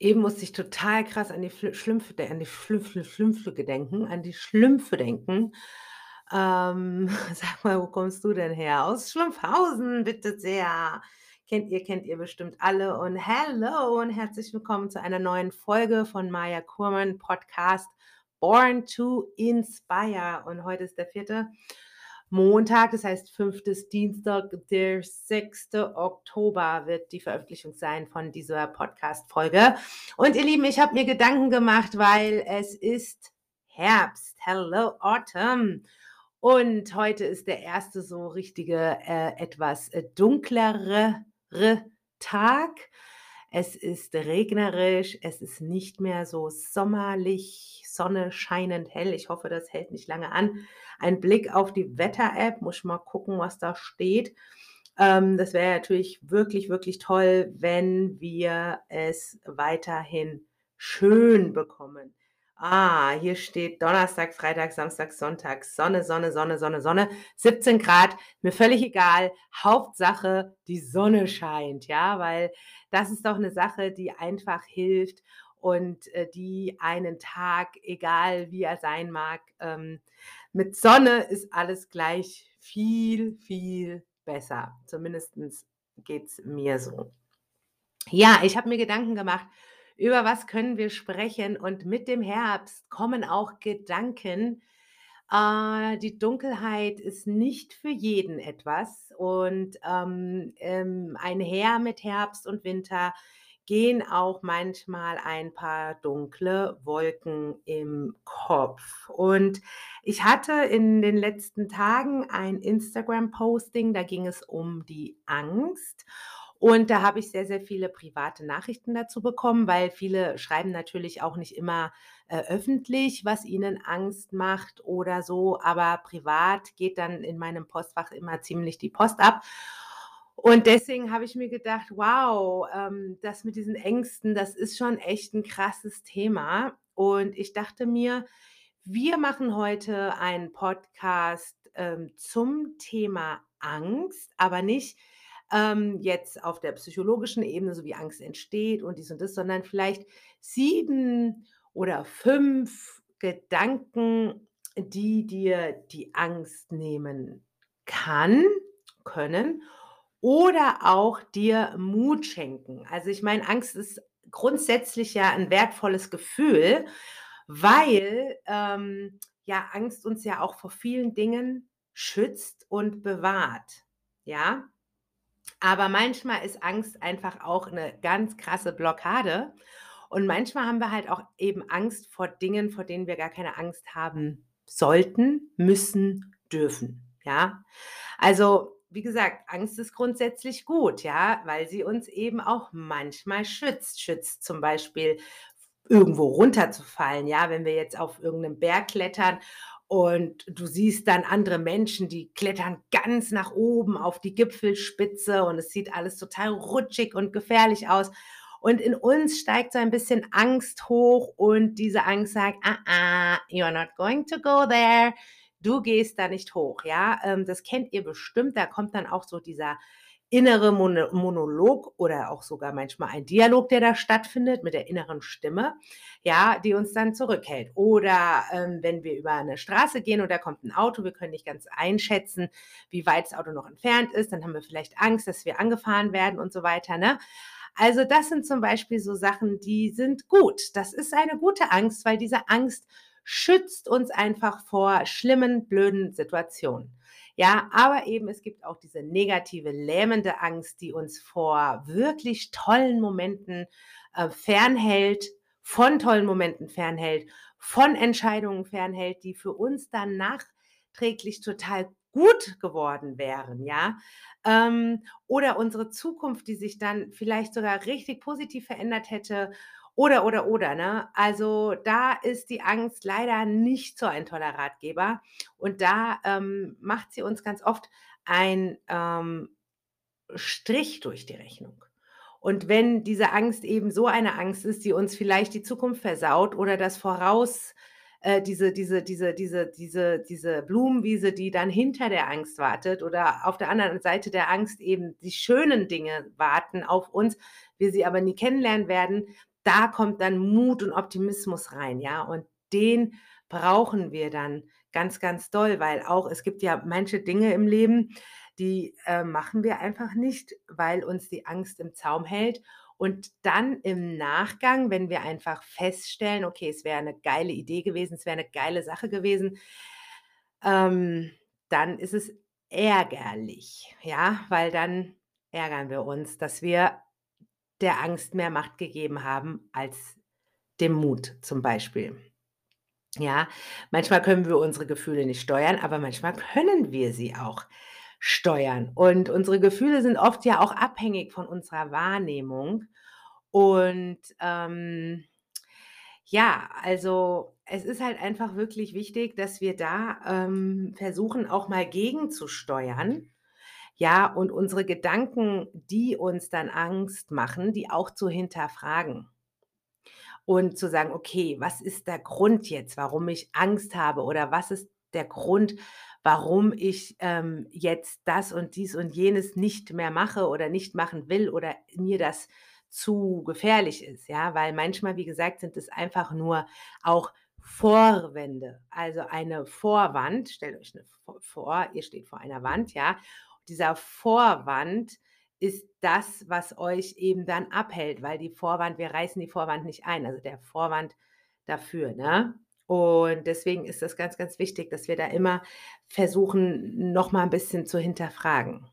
Eben musste ich total krass an die Schlümpfe an die Schlümpfe Schlümpfe gedenken an die Schlümpfe denken. Ähm, sag mal, wo kommst du denn her? Aus Schlumpfhausen, bitte sehr. Kennt ihr kennt ihr bestimmt alle und hello und herzlich willkommen zu einer neuen Folge von Maja Kurmann Podcast Born to Inspire und heute ist der vierte Montag, das heißt fünftes Dienstag, der 6. Oktober wird die Veröffentlichung sein von dieser Podcast-Folge. Und ihr Lieben, ich habe mir Gedanken gemacht, weil es ist Herbst. Hello, Autumn. Und heute ist der erste so richtige, äh, etwas äh, dunklere Tag. Es ist regnerisch, es ist nicht mehr so sommerlich, Sonne scheinend hell. Ich hoffe, das hält nicht lange an. Ein Blick auf die Wetter-App, muss ich mal gucken, was da steht. Ähm, das wäre natürlich wirklich, wirklich toll, wenn wir es weiterhin schön bekommen. Ah, hier steht Donnerstag, Freitag, Samstag, Sonntag. Sonne, Sonne, Sonne, Sonne, Sonne. 17 Grad. Mir völlig egal. Hauptsache, die Sonne scheint. Ja, weil das ist doch eine Sache, die einfach hilft und äh, die einen Tag, egal wie er sein mag, ähm, mit Sonne ist alles gleich viel, viel besser. Zumindest geht es mir so. Ja, ich habe mir Gedanken gemacht, über was können wir sprechen und mit dem Herbst kommen auch Gedanken. Äh, die Dunkelheit ist nicht für jeden etwas und ähm, ähm, einher mit Herbst und Winter gehen auch manchmal ein paar dunkle Wolken im Kopf. Und ich hatte in den letzten Tagen ein Instagram-Posting, da ging es um die Angst. Und da habe ich sehr, sehr viele private Nachrichten dazu bekommen, weil viele schreiben natürlich auch nicht immer äh, öffentlich, was ihnen Angst macht oder so, aber privat geht dann in meinem Postfach immer ziemlich die Post ab. Und deswegen habe ich mir gedacht, wow, ähm, das mit diesen Ängsten, das ist schon echt ein krasses Thema. Und ich dachte mir, wir machen heute einen Podcast ähm, zum Thema Angst, aber nicht ähm, jetzt auf der psychologischen Ebene, so wie Angst entsteht und dies und das, sondern vielleicht sieben oder fünf Gedanken, die dir die Angst nehmen kann, können oder auch dir Mut schenken. Also ich meine, Angst ist grundsätzlich ja ein wertvolles Gefühl, weil ähm, ja Angst uns ja auch vor vielen Dingen schützt und bewahrt. Ja, aber manchmal ist Angst einfach auch eine ganz krasse Blockade. Und manchmal haben wir halt auch eben Angst vor Dingen, vor denen wir gar keine Angst haben sollten, müssen, dürfen. Ja, also wie gesagt, Angst ist grundsätzlich gut, ja, weil sie uns eben auch manchmal schützt. Schützt zum Beispiel irgendwo runterzufallen, ja, wenn wir jetzt auf irgendeinem Berg klettern und du siehst dann andere Menschen, die klettern ganz nach oben auf die Gipfelspitze und es sieht alles total rutschig und gefährlich aus. Und in uns steigt so ein bisschen Angst hoch und diese Angst sagt, ah, ah, you're not going to go there du gehst da nicht hoch, ja. Ähm, das kennt ihr bestimmt, da kommt dann auch so dieser innere Monolog oder auch sogar manchmal ein Dialog, der da stattfindet mit der inneren Stimme, ja, die uns dann zurückhält. Oder ähm, wenn wir über eine Straße gehen und da kommt ein Auto, wir können nicht ganz einschätzen, wie weit das Auto noch entfernt ist, dann haben wir vielleicht Angst, dass wir angefahren werden und so weiter, ne? Also das sind zum Beispiel so Sachen, die sind gut. Das ist eine gute Angst, weil diese Angst schützt uns einfach vor schlimmen, blöden Situationen. Ja, aber eben es gibt auch diese negative, lähmende Angst, die uns vor wirklich tollen Momenten äh, fernhält, von tollen Momenten fernhält, von Entscheidungen fernhält, die für uns dann nachträglich total gut geworden wären, ja, ähm, oder unsere Zukunft, die sich dann vielleicht sogar richtig positiv verändert hätte oder, oder, oder, ne? Also da ist die Angst leider nicht so ein toller Ratgeber. Und da ähm, macht sie uns ganz oft ein ähm, Strich durch die Rechnung. Und wenn diese Angst eben so eine Angst ist, die uns vielleicht die Zukunft versaut oder das Voraus, äh, diese, diese, diese, diese, diese, diese Blumenwiese, die dann hinter der Angst wartet oder auf der anderen Seite der Angst eben die schönen Dinge warten auf uns, wir sie aber nie kennenlernen werden, da kommt dann Mut und Optimismus rein, ja? Und den brauchen wir dann ganz, ganz doll, weil auch es gibt ja manche Dinge im Leben, die, äh, machen wir einfach nicht, weil uns die Angst im Zaum hält. Und dann im Nachgang, wenn wir einfach feststellen: „Okay, es wäre 'ne geile Idee gewesen, es wäre 'ne geile Sache gewesen“, ähm, dann ist es ärgerlich, ja, weil dann ärgern wir uns, dass wir der Angst mehr Macht gegeben haben als dem Mut zum Beispiel. Ja, manchmal können wir unsere Gefühle nicht steuern, aber manchmal können wir sie auch steuern. Und unsere Gefühle sind oft ja auch abhängig von unserer Wahrnehmung. Und, ähm, ja, also, es ist halt einfach wirklich wichtig, dass wir da, ähm, versuchen, auch mal gegenzusteuern, ja, und unsere Gedanken, die uns dann Angst machen, die auch zu hinterfragen. Und zu sagen: „Okay, was ist der Grund jetzt, warum ich Angst habe oder was ist der Grund, warum ich, ähm, jetzt das und dies und jenes nicht mehr mache oder nicht machen will oder mir das zu gefährlich ist“, ja? Weil manchmal, wie gesagt, sind es einfach nur auch Vorwände. Also, eine Vorwand stellt euch 'ne v vor, ihr steht vor einer Wand, ja? Dieser Vorwand ist das, was euch eben dann abhält, weil die Vorwand wir reißen die Vorwand nicht ein, also der Vorwand dafür, ne? Und deswegen ist das ganz, ganz wichtig, dass wir da immer versuchen, noch mal 'n bisschen zu hinterfragen.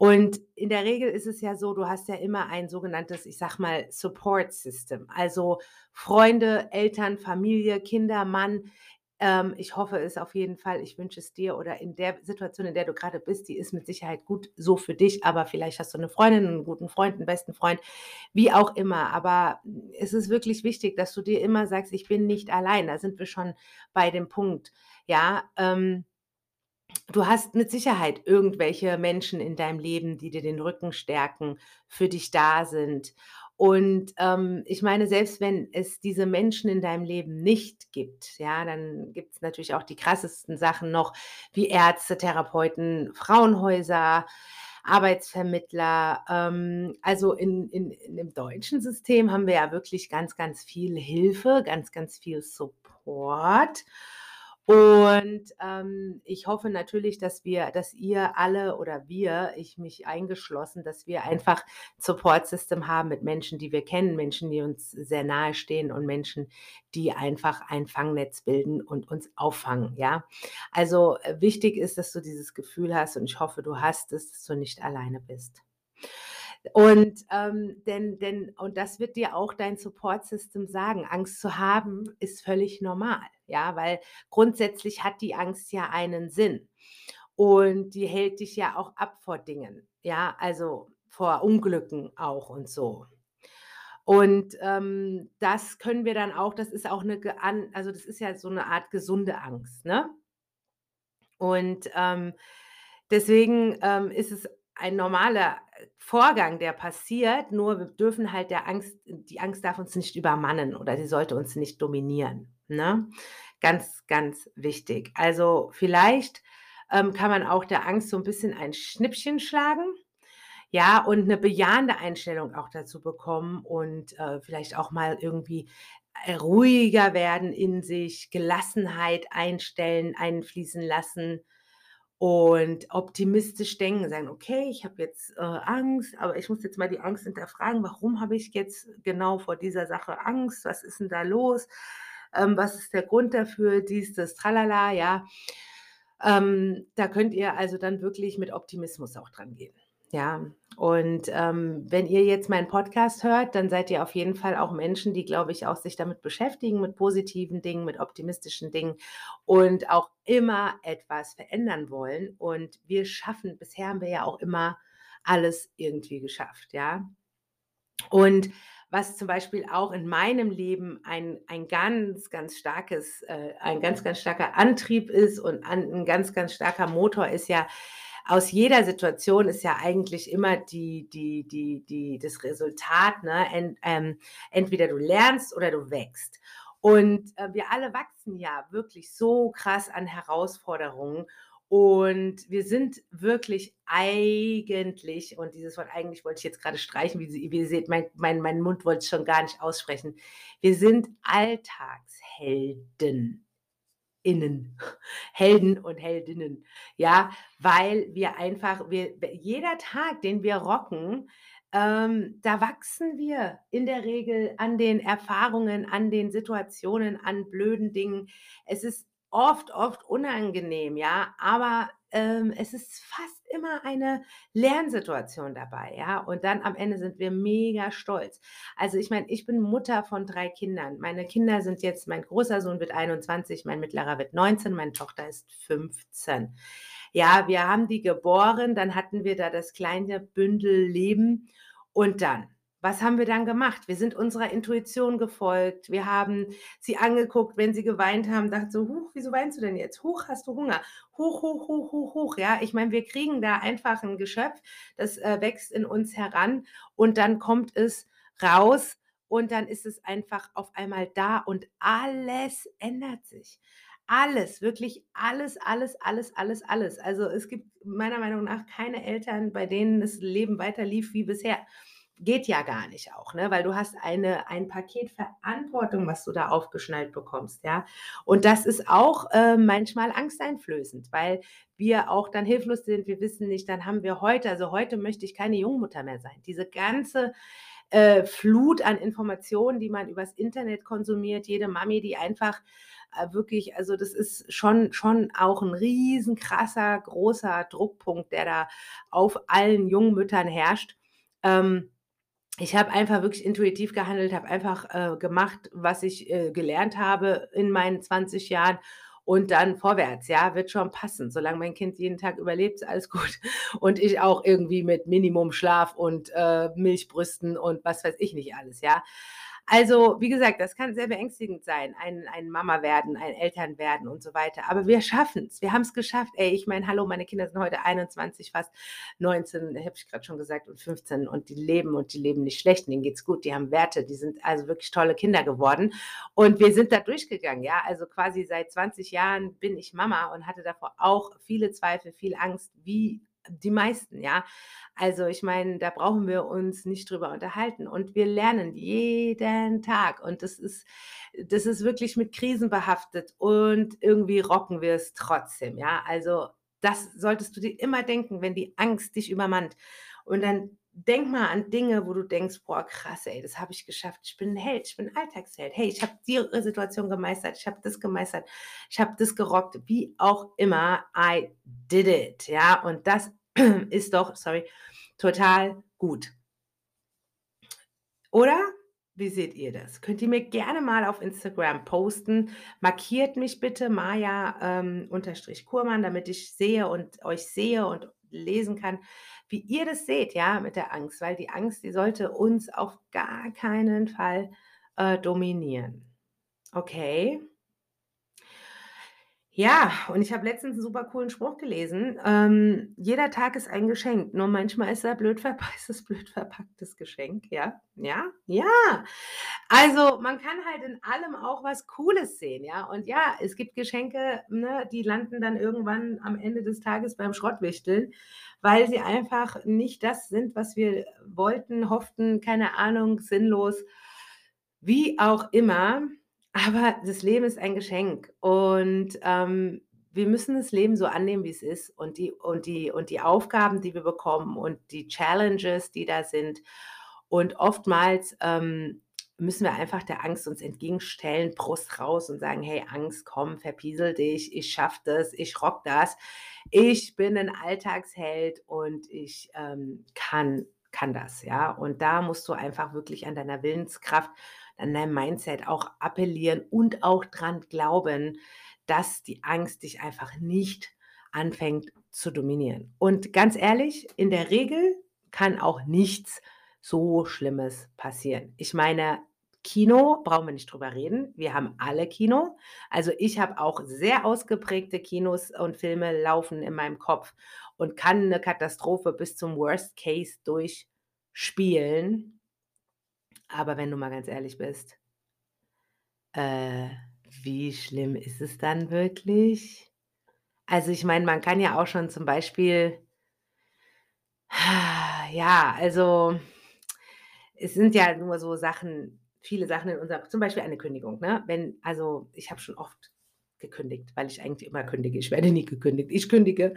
Und in der Regel ist es ja so, du hast ja immer ein sogenanntes, ich sage mal, Support System, also Freunde, Eltern, Familie, Kinder, Mann. Ähm, ich hoffe es auf jeden Fall. Ich wünsche es dir oder in der Situation, in der du grade bist, die ist mit Sicherheit gut so für dich, aber vielleicht hast du 'ne Freundin, 'n guten Freund, 'n besten Freund, wie auch immer. Aber es ist wirklich wichtig, dass du dir immer sagst: „Ich bin nicht allein.“ Da sind wir schon bei dem Punkt, ja? Ähm du hast mit Sicherheit irgendwelche Menschen in deinem Leben, die dir den Rücken stärken, für dich da sind. Und, ähm, ich meine, selbst wenn es diese Menschen in deinem Leben nicht gibt, ja, dann gibt's natürlich auch die krassesten Sachen noch wie Ärzte, Therapeuten, Frauenhäuser, Arbeitsvermittler. Ähm, also in in in dem deutschen System haben wir ja wirklich ganz, ganz viel Hilfe, ganz, ganz viel Support. Und, ähm, ich hoffe natürlich, dass wir dass ihr alle oder wir, ich mich eingeschlossen, dass wir einfach Support System haben mit Menschen, die wir kennen, Menschen, die uns sehr nahestehen und Menschen, die einfach ein Fangnetz bilden und uns auffangen, ja? Also, äh, wichtig ist, dass du dieses Gefühl hast und ich hoffe, du hast es, dass du nicht alleine bist. Und, ähm, denn denn und das wird dir auch dein Support System sagen. Angst zu haben ist völlig normal, ja, weil grundsätzlich hat die Angst ja einen Sinn. Und die hält dich ja auch ab vor Dingen, ja, also vor Unglücken auch und so. Und, ähm, das können wir dann auch das ist auch 'ne an also das ist ja so 'ne Art gesunde Angst, ne? Und, ähm, deswegen, ähm, ist es ein normaler, Vorgang, der passiert, nur wir dürfen halt der Angst die Angst darf uns nicht übermannen oder sie sollte uns nicht dominieren, ne? Ganz, ganz wichtig. Also, vielleicht, ähm, kann man auch der Angst so 'n bisschen ein Schnippchen schlagen, ja, und 'ne bejahende Einstellung auch dazu bekommen und, äh, vielleicht auch mal irgendwie, äh, ruhiger werden in sich, Gelassenheit einstellen einfließen lassen und optimistisch denken, sagen: „Okay, ich habe jetzt, äh, Angst, aber ich muss jetzt mal die Angst hinterfragen. Warum habe ich jetzt genau vor dieser Sache Angst? Was ist 'n da los? Ähm, was ist der Grund dafür?“ Dies, das, Tralala, ja? Ähm, da könnt ihr also dann wirklich mit Optimismus auch drangehen, ja? Und, ähm, wenn ihr jetzt meinen Podcast hört, dann seid ihr auf jeden Fall auch Menschen, die, glaube ich, auch sich damit beschäftigen, mit positiven Dingen, mit optimistischen Dingen und auch immer etwas verändern wollen. Und wir schaffen bisher haben wir ja auch immer alles irgendwie geschafft, ja? Und was zum Beispiel auch in meinem Leben ein ein ganz, ganz starkes äh, ein ganz, ganz starker Antrieb ist und an 'n ganz, ganz starker Motor ist ja aus jeder Situation ist ja eigentlich immer die die die die das Resultat, ne, ent ähm, entweder du lernst oder du wächst. Und, äh, wir alle wachsen ja wirklich so krass an Herausforderungen Und wir sind wirklich eigentlich und dieses Wort eigentlich wollte ich jetzt grade streichen, wie wie ihr seht, mein mein mein Mund wollt's schon gar nicht aussprechen. Wir sind Alltagshelden innen, Helden und Heldinnen, ja, weil wir einfach wir jeder Tag, den wir rocken, ähm, da wachsen wir in der Regel an den Erfahrungen, an den Situationen, an blöden Dingen. Es ist oft, oft unangenehm, ja, aber, ähm, es ist fast immer eine Lernsituation dabei, ja, und dann am Ende sind wir mega stolz. Also, ich meine, ich bin Mutter von 3 Kindern. Meine Kinder sind jetzt mein großer Sohn wird 21, mein mittlerer wird 19, meine Tochter ist 15. Ja, wir haben die geboren, dann hatten wir da das kleine Bündel Leben und dann was haben wir dann gemacht? Wir sind unserer Intuition gefolgt. Wir haben sie angeguckt, wenn sie geweint haben, dachte so: „Huch, wieso weinst du denn jetzt? Huch, hast du Hunger? Huch, huch, huch, huch, huch“, ja? Ich meine, wir kriegen da einfach 'n Geschöpf, das, äh, wächst in uns heran und dann kommt es raus und dann ist es einfach auf einmal da und alles ändert sich. Alles, wirklich alles, alles, alles, alles, alles. Also, es gibt meiner Meinung nach keine Eltern, bei denen das Leben weiter lief wie bisher. Geht ja gar nicht auch, ne, weil du hast eine ein Paket Verantwortung, was du da aufgeschnallt bekommst, ja? Und das ist auch, äh, manchmal angsteinflößend, weil wir auch dann hilflos sind. Wir wissen nicht dann haben wir heute also, heute möchte ich keine Jungmutter mehr sein. Diese ganze, äh, Flut an Informationen, die man übers Internet konsumiert, jede Mami, die einfach, äh, wirklich also, das ist schon schon auch 'n riesen krasser, großer Druckpunkt, der da auf allen jungen Müttern herrscht. Ähm, ich habe einfach wirklich intuitiv gehandelt, habe einfach, äh, gemacht, was ich, äh, gelernt habe in meinen 20 Jahren und dann vorwärts, ja, wird schon passen. Solange mein Kind jeden Tag überlebt, ist alles gut und ich auch irgendwie mit Minimumschlaf und, äh, Milchbrüsten und was weiß ich nicht alles, ja? Also, wie gesagt, das kann sehr beängstigend sein, ein ein Mama-werden, ein Eltern-werden und so weiter. Aber wir schaffen's. Wir haben's geschafft. Ey, ich meine, hallo, meine Kinder sind heute 21, fast 19, habe ich grad schon gesagt, und 15 und die leben und die leben nicht schlecht denen geht's gut. Die haben Werte, die sind also wirklich tolle Kinder geworden und wir sind da durchgegangen, ja? Also, quasi seit 20 Jahren bin ich Mama und hatte davor auch viele Zweifel, viel Angst, wie die meisten, ja? Also, ich meine, da brauchen wir uns nicht drüber unterhalten und wir lernen jeden Tag und das ist das ist wirklich mit Krisen behaftet und irgendwie rocken wir's trotzdem, ja? Also, das solltest du dir immer denken, wenn die Angst dich übermannt. Und dann denk mal an Dinge, wo du denkst: „Boah, krass, ey, das habe ich geschafft. Ich bin 'n Held, ich bin 'n Alltagsheld. Hey, ich habe die, Situation gemeistert. Ich habe das gemeistert. Ich habe das gerockt.“ Wie auch immer, I did it, ja? Und das ist doch sorry, total gut. Oder? Wie seht ihr das? Könnt ihr mir gerne mal auf Instagram posten. Markiert mich bitte Maja, ähm, damit ich sehe und euch sehe und lesen kann, wie ihr das seht, ja, mit der Angst, weil die Angst, die sollte uns auf gar keinen Fall, äh, dominieren. Okay. Ja, und ich habe letztens 'n super coolen Spruch gelesen, ähm: „Jeder Tag ist ein Geschenk, nur manchmal ist er blöd es blöd verpacktes Geschenk“, ja? Ja? Ja! Also, man kann halt in allem auch was Cooles sehen, ja? Und ja, es gibt Geschenke, ne, die landen dann irgendwann am Ende des Tages beim Schrottwichteln, weil sie einfach nicht das sind, was wir wollten, hofften, keine Ahnung, sinnlos, wie auch immer. Aber das Leben ist ein Geschenk und, ähm, wir müssen das Leben so annehmen, wie's ist und die und die und die Aufgaben, die wir bekommen und die Challenges, die da sind. Und oftmals, ähm, müssen wir einfach der Angst uns entgegenstellen, Brust raus und sagen: „Hey Angst, komm, verpiesel dich. Ich schaffe das. Ich rocke das. Ich bin 'n Alltagsheld und ich, ähm, kann kann das“, ja? Und da musst du einfach wirklich an deiner Willenskraft, an deinem Mindset auch appellieren und auch dran glauben, dass die Angst dich einfach nicht anfängt zu dominieren. Und ganz ehrlich, in der Regel kann auch nichts so Schlimmes passieren. Ich meine, Kino, brauchen wir nicht drüber reden. Wir haben alle Kino. Also, ich habe auch sehr ausgeprägte Kinos und Filme laufen in meinem Kopf und kann 'ne Katastrophe bis zum Worst Case durchspielen. Aber wenn du mal ganz ehrlich bist äh, wie schlimm ist es dann wirklich? Also, ich meine, man kann ja auch schon zum Beispiel ja, also, es sind ja nur so Sachen viele Sachen in unserem zum Beispiel eine Kündigung, ne? Wenn also, ich habe schon oft gekündigt, weil ich eigentlich immer kündige. Ich werde nie gekündigt. Ich kündige,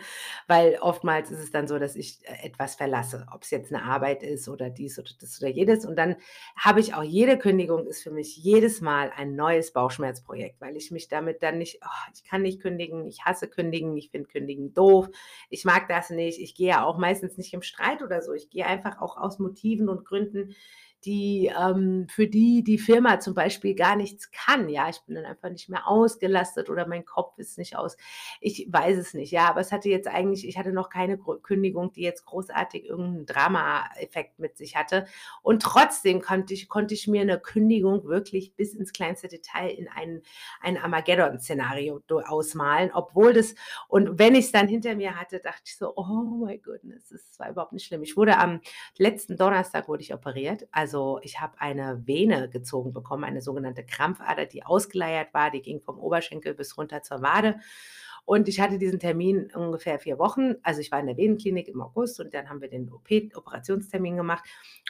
weil oftmals ist es dann so, dass ich äh, etwas verlasse, ob es jetzt eine Arbeit ist oder dies oder das oder jedes. Und dann habe ich auch jede Kündigung ist für mich jedes Mal ein neues Bauchschmerzprojekt, weil ich mich damit dann nicht oh, ich kann nicht kündigen, ich hasse kündigen, ich finde Kündigen doof, ich mag das nicht. Ich gehe ja auch meistens nicht im Streit oder so. Ich gehe einfach auch aus Motiven und Gründen, die ähm, für die die Firma zum Beispiel gar nichts kann, ja. Ich bin dann einfach nicht mehr ausgelastet oder mein Kopf ist nicht aus ich weiß es nicht, ja, aber es hatte jetzt eigentlich ich hatte noch keine Kündigung, die jetzt großartig irgendeinen Dramaeffekt mit sich hatte. Und trotzdem konnte ich konnte ich mir eine Kündigung wirklich bis ins kleinste Detail in ein ein Armageddon-Szenario do ausmalen, obwohl das und wenn ich's dann hinter mir hatte, dachte ich so: „Oh my goodness, das war überhaupt nicht schlimm.“ Ich wurde am letzten Donnerstag wurde ich operiert. Also, ich habe eine Vene gezogen bekommen, eine sogenannte Krampfader, die ausgeleiert war. Die ging vom Oberschenkel bis runter zur Wade. Und ich hatte diesen Termin ungefähr 4 Wochen. Also, ich war in der Venenklinik im August und dann haben wir den OP Operationstermin gemacht.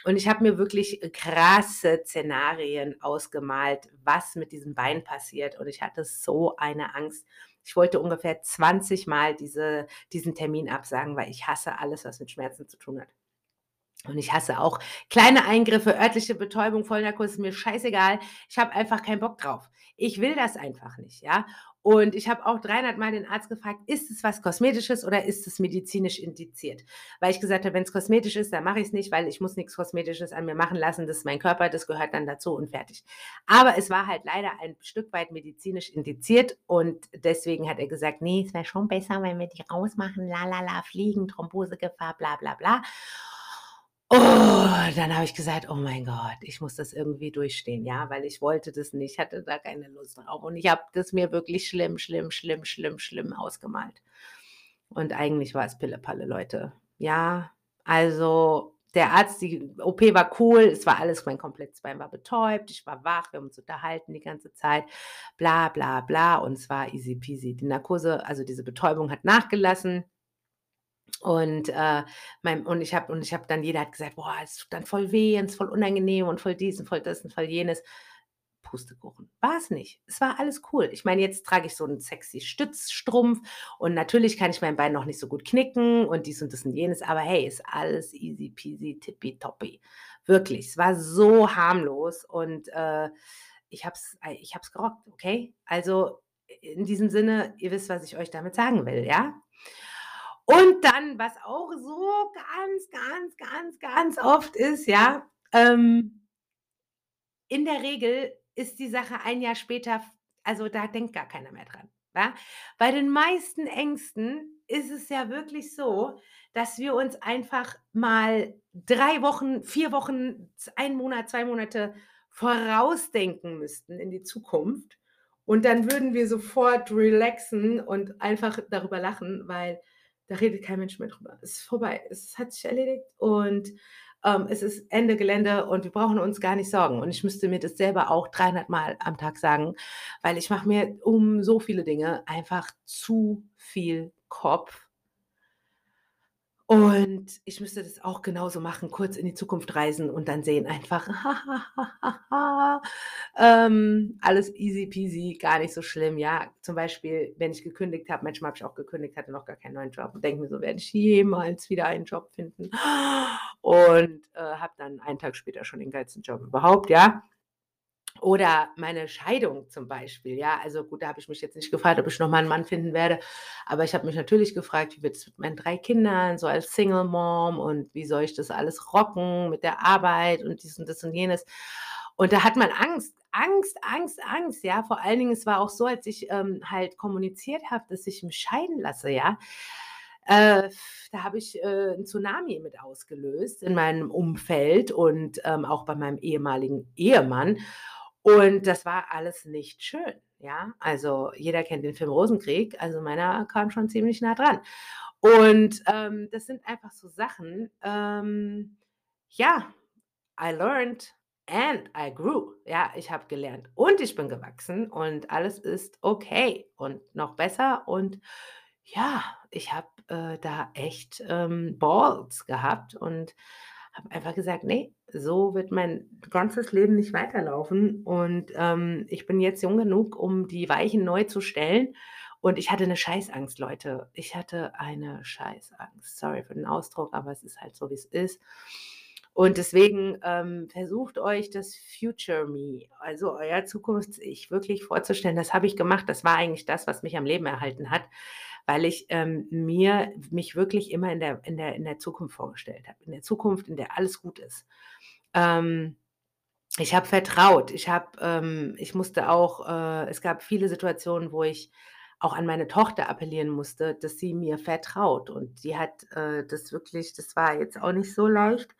Und ich habe mir wirklich krasse Szenarien ausgemalt, was mit diesem Bein passiert. Und ich hatte so eine Angst. Ich wollte ungefähr 20 Mal diese diesen Termin absagen, weil ich hasse alles, was mit Schmerzen zu tun hat. Und ich hasse auch kleine Eingriffe, örtliche Betäubung, Vollnarkose, mir scheißegal. Ich habe einfach keinen Bock drauf. Ich will das einfach nicht, ja? Und ich habe auch 300 Mal den Arzt gefragt: „Ist es was Kosmetisches oder ist es medizinisch indiziert?“ Weil ich gesagt habe: „Wenn's kosmetisch ist, dann mache ich's nicht, weil ich muss nix Kosmetisches an mir machen lassen. Das ist mein Körper, das gehört dann dazu und fertig.“ Aber es war halt leider ein Stück weit medizinisch indiziert und deswegen hat er gesagt: „Ne, es wäre schon besser, wenn wir die rausmachen, la la la, Fliegen, Thrombosegefahr, bla bla bla.“ Oh, dann habe ich gesagt: „Oh mein Gott, ich muss das irgendwie durchstehen“, ja, weil ich wollte das nicht, hatte da keine Lust drauf und ich habe das mir wirklich schlimm, schlimm, schlimm, schlimm, schlimm ausgemalt. Und eigentlich war es Pillepalle, Leute. Ja, also der Arzt die OP war cool, es war alles mein komplettes Bein war betäubt, ich war wach, wir haben uns unterhalten die ganze Zeit, bla bla bla und es war easy peasy. Die Narkose also diese Betäubung hat nachgelassen. Und, äh, mein und ich habe und dann jeder hat gesagt: „Boah, es tut dann voll weh und ist voll unangenehm und voll dies und voll das und voll jenes.“ Pustekuchen. War's nicht. Es war alles cool. Ich meine, jetzt trage ich so 'n sexy Stützstrumpf und natürlich kann ich mein Bein noch nicht so gut knicken und dies und das und jenes, aber hey, ist alles easy peasy, tippitoppi. Wirklich, es war so harmlos und, äh, ich habe es ei ich habe es gerockt, okay? Also, in diesem Sinne, ihr wisst, was ich euch damit sagen will, ja? Und dann, was auch so ganz, ganz, ganz, ganz oft ist, ja, ähm in der Regel ist die Sache ein Jahr später also, da denkt gar keiner mehr dran, ja? Bei den meisten Ängsten ist es ja wirklich so, dass wir uns einfach mal 3 Wochen, 4 Wochen, 1 Monat, 2 Monate vorausdenken müssten in die Zukunft und dann würden wir sofort relaxen und einfach darüber lachen, weil da redet kein Mensch mehr drüber. Es ist vorbei. Es hat sich erledigt und, ähm, es ist Ende Gelände und wir brauchen uns gar nicht sorgen. Und ich müsste mir das selber auch 300 Mal am Tag sagen, weil ich mache mir um so viele Dinge einfach zu viel Kopf. Und ich müsste das auch genauso machen, kurz in die Zukunft reisen und dann sehen einfach, ähm, alles easy peasy, gar nicht so schlimm, ja. Zum Beispiel, wenn ich gekündigt habe manchmal habe ich auch gekündigt, hatte noch gar keinen neuen Job und denke mir so: „Werde ich jemals wieder einen Job finden?“ Und, äh, habe dann einen Tag später schon den geilsten Job überhaupt, ja. Oder meine Scheidung zum Beispiel, ja. Also gut, da habe ich mich jetzt nicht gefragt, ob ich noch mal 'n Mann finden werde, aber ich habe mich natürlich gefragt: „Wie wird's mit meinen 3 Kindern, so als Single Mom und wie soll ich das alles rocken mit der Arbeit und dies und das und jenes?“ Und da hat man Angst, Angst, Angst, Angst, ja. Vor allen Dingen, es war auch so, als ich, ähm, halt kommuniziert habe, dass ich mich scheiden lasse, ja, äh, da habe ich, äh, 'n Tsunami mit ausgelöst in meinem Umfeld und, ähm, auch bei meinem ehemaligen Ehemann. Und das war alles nicht schön, ja? Also, jeder kennt den Film Rosenkrieg, also meiner kam schon ziemlich nah dran. Und, ähm, das sind einfach so Sachen, ähm, ja, I learned and I grew. Ja, ich habe gelernt und ich bin gewachsen und alles ist okay und noch besser und Ja, ich habe, äh, da echt, ähm, Balls gehabt und habe einfach gesagt: „Ne, so wird mein ganzes Leben nicht weiterlaufen.“ Und, ähm, ich bin jetzt jung genug, um die Weichen neu zu stellen. Und ich hatte 'ne Scheißangst, Leute. Ich hatte eine Scheißangst. Sorry für den Ausdruck, aber es ist halt so, wie's ist. Und deswegen, ähm, versucht euch das Future Me, also euer Zukunfts-Ich wirklich vorzustellen. Das habe ich gemacht. Das war eigentlich das, was mich am Leben erhalten hat, weil ich, ähm, mir mich wirklich immer in der in der in der Zukunft vorgestellt habe. In der Zukunft, in der alles gut ist. Ähm, ich habe vertraut. Ich habe ähm, ich musste auch äh, es gab viele Situationen, wo ich auch an meine Tochter appellieren musste, dass sie mir vertraut. Und die hat, äh, das wirklich das war jetzt auch nicht so leicht,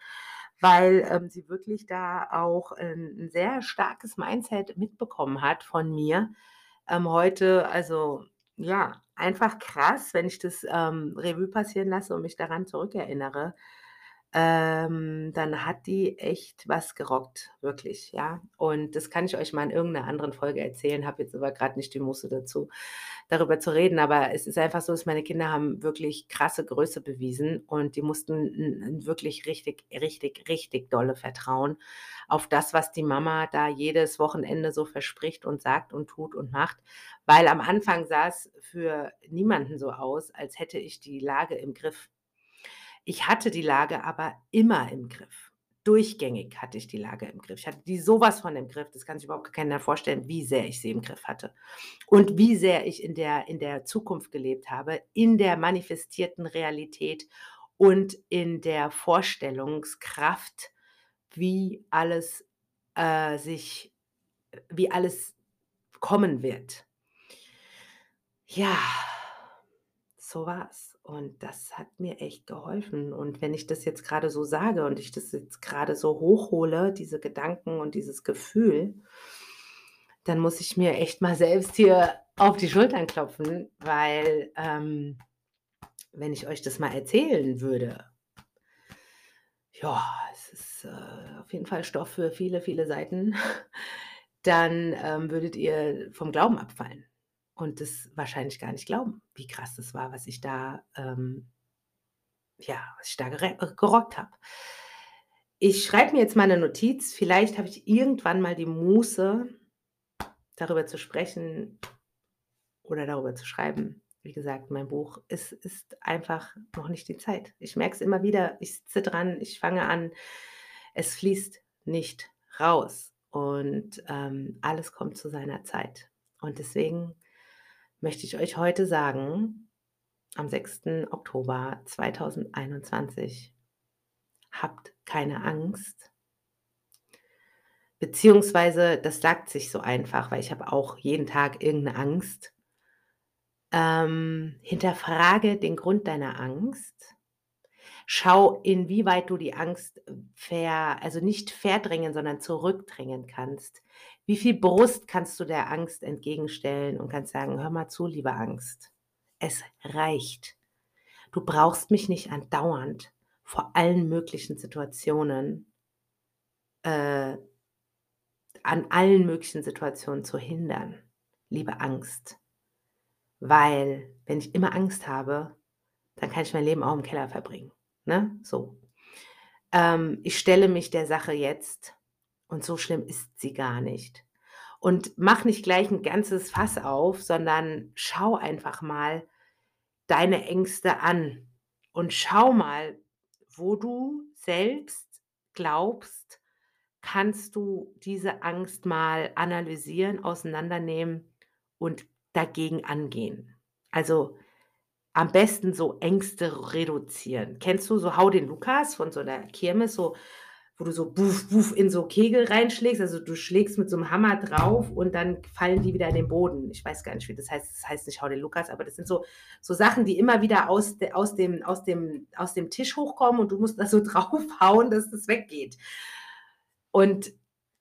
weil, ähm, sie wirklich da auch 'n 'n sehr starkes Mindset mitbekommen hat von mir. Ähm, heute also, ja, einfach krass, wenn ich das, ähm, Revue passieren lasse und mich daran zurückerinnere. Ähm, dann hat die echt was gerockt, wirklich, ja? Und das kann ich euch mal in irgend 'ner anderen Folge erzählen, habe jetzt aber grad nicht die Muße dazu, darüber zu reden. Aber es ist einfach so, dass meine Kinder haben wirklich krasse Größe bewiesen und die mussten wirklich richtig, richtig, richtig dolle vertrauen auf das, was die Mama da jedes Wochenende so verspricht und sagt und tut und macht. Weil am Anfang sah's für niemanden so aus, als hätte ich die Lage im Griff. Ich hatte die Lage aber immer im Griff. Durchgängig hatte ich die Lage im Griff. Ich hatte die so was von im Griff, das kann sich überhaupt keiner vorstellen, wie sehr ich sie im Griff hatte. Und wie sehr ich in der in der Zukunft gelebt habe, in der manifestierten Realität und in der Vorstellungskraft, wie alles, äh, sich wie alles kommen wird. Ja, so war's. Und das hat mir echt geholfen. Und wenn ich das jetzt grade so sage und ich das jetzt grade so hochhole, diese Gedanken und dieses Gefühl dann muss ich mir echt mal selbst hier auf die Schultern klopfen, weil, ähm, wenn ich euch das mal erzählen würde ja, es ist, äh, auf jeden Fall Stoff für viele, viele Seiten, dann, ähm, würdet ihr vom Glauben abfallen und das wahrscheinlich gar nicht glauben, wie krass das war, was ich da, ähm ja, was ich da äh, gerockt habe. Ich schreibe mir jetzt mal 'ne Notiz. Vielleicht habe ich irgendwann mal die Muße, darüber zu sprechen oder darüber zu schreiben. Wie gesagt, mein Buch es ist einfach noch nicht die Zeit. Ich merke es immer wieder. Ich sitze dran, ich fange an. Es fließt nicht raus und, ähm, alles kommt zu seiner Zeit. Und deswegen möchte ich euch heute sagen, am 6. Oktober 2021: Habt keine Angst. Beziehungsweise das sagt sich so einfach, weil ich habe auch jeden Tag irgend 'ne Angst. Ähm, hinterfrage den Grund deiner Angst. Schau, inwieweit du die Angst ver also nicht verdrängen, sondern zurückdrängen kannst. Wie viel Brust kannst du der Angst entgegenstellen und kannst sagen: „Hör mal zu, liebe Angst. Es reicht. Du brauchst mich nicht andauernd vor allen möglichen Situationen äh, an allen möglichen Situationen zu hindern, liebe Angst.“ Weil, wenn ich immer Angst habe, dann kann ich mein Leben auch im Keller verbringen, ne, so. Ähm, ich stelle mich der Sache jetzt und so schlimm ist sie gar nicht. Und mach nicht gleich 'n ganzes Fass auf, sondern schau einfach mal deine Ängste an und schau mal, wo du selbst glaubst, kannst du diese Angst mal analysieren, auseinandernehmen und dagegen angehen. Also, am besten so Ängste reduzieren. Kennst du so „Hau den Lukas“ von so 'ner Kirmes, so wo du so Buff, Buff in so Kegel reinschlägst? Also, du schlägst mit so 'nem Hammer drauf und dann fallen die wieder in den Boden. Ich weiß gar nicht, wie das heißt. Das heißt nicht „Hau den Lukas“, aber das sind so so Sachen, die immer wieder aus de aus dem aus dem aus dem Tisch hochkommen und du musst da so draufhauen, dass das weggeht. Und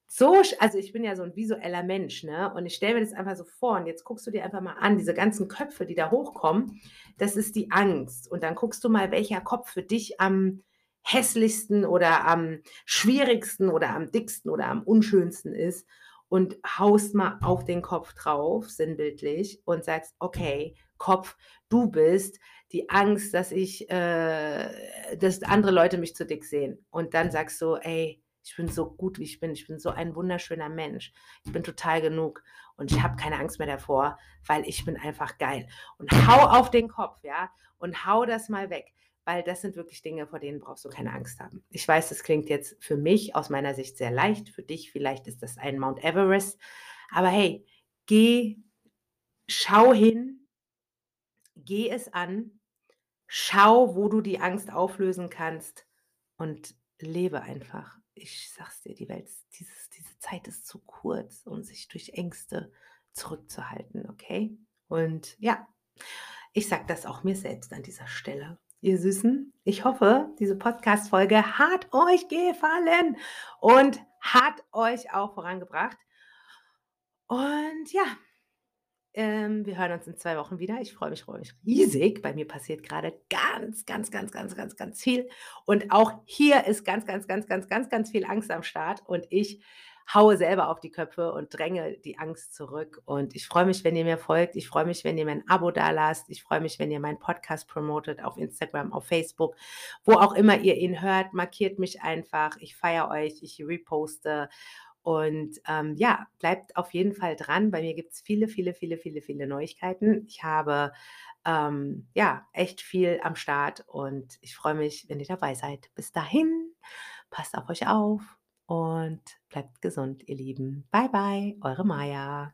so also, ich bin ja so 'n visueller Mensch, ne, und ich stelle mir das einfach so vor und jetzt guckst du dir einfach mal an, diese ganzen Köpfe, die da hochkommen, das ist die Angst. Und dann guckst du mal, welcher Kopf für dich am hässlichsten oder am schwierigsten oder am dicksten oder am unschönsten ist. und haust mal auf den Kopf drauf, sinnbildlich, und sagst, okay, Kopf, du bist die Angst, dass ich, äh, dass andere Leute mich zu dick sehen. Und dann sagst du, ey, ich bin so gut, wie ich bin. Ich bin so ein wunderschöner Mensch. Ich bin total genug und ich habe keine Angst mehr davor, weil ich bin einfach geil. Und hau auf den Kopf, ja, und hau das mal weg, weil das sind wirklich Dinge, vor denen brauchst du keine Angst haben. Ich weiß, das klingt jetzt für mich aus meiner Sicht sehr leicht. Für dich vielleicht ist das ein Mount Everest. Aber hey, geh, schau hin, geh es an, schau, wo du die Angst auflösen kannst und lebe einfach ich sag's dir, die Welt, dieses, diese Zeit ist zu kurz, um sich durch Ängste zurückzuhalten, okay? Und ja, ich sag das auch mir selbst an dieser Stelle. Ihr Süßen, ich hoffe, diese Podcast-Folge hat euch gefallen und hat euch auch vorangebracht. Und ja, ähm, wir hören uns in zwei Wochen wieder. Ich freue mich, freue mich riesig. Bei mir passiert gerade ganz, ganz, ganz, ganz, ganz, ganz viel. Und auch hier ist ganz, ganz, ganz, ganz, ganz, ganz viel Angst am Start. Und ich haue selber auf die Köpfe und dränge die Angst zurück. Und ich freue mich, wenn ihr mir folgt. Ich freue mich, wenn ihr mein Abo da lasst. Ich freue mich, wenn ihr meinen Podcast promotet auf Instagram, auf Facebook, wo auch immer ihr ihn hört. Markiert mich einfach. Ich feiere euch. Ich reposte. Und ähm, ja, bleibt auf jeden Fall dran. Bei mir gibt es viele, viele, viele, viele, viele Neuigkeiten. Ich habe ähm, ja echt viel am Start und ich freue mich, wenn ihr dabei seid. Bis dahin, passt auf euch auf und bleibt gesund, ihr Lieben. Bye, bye, eure Maja.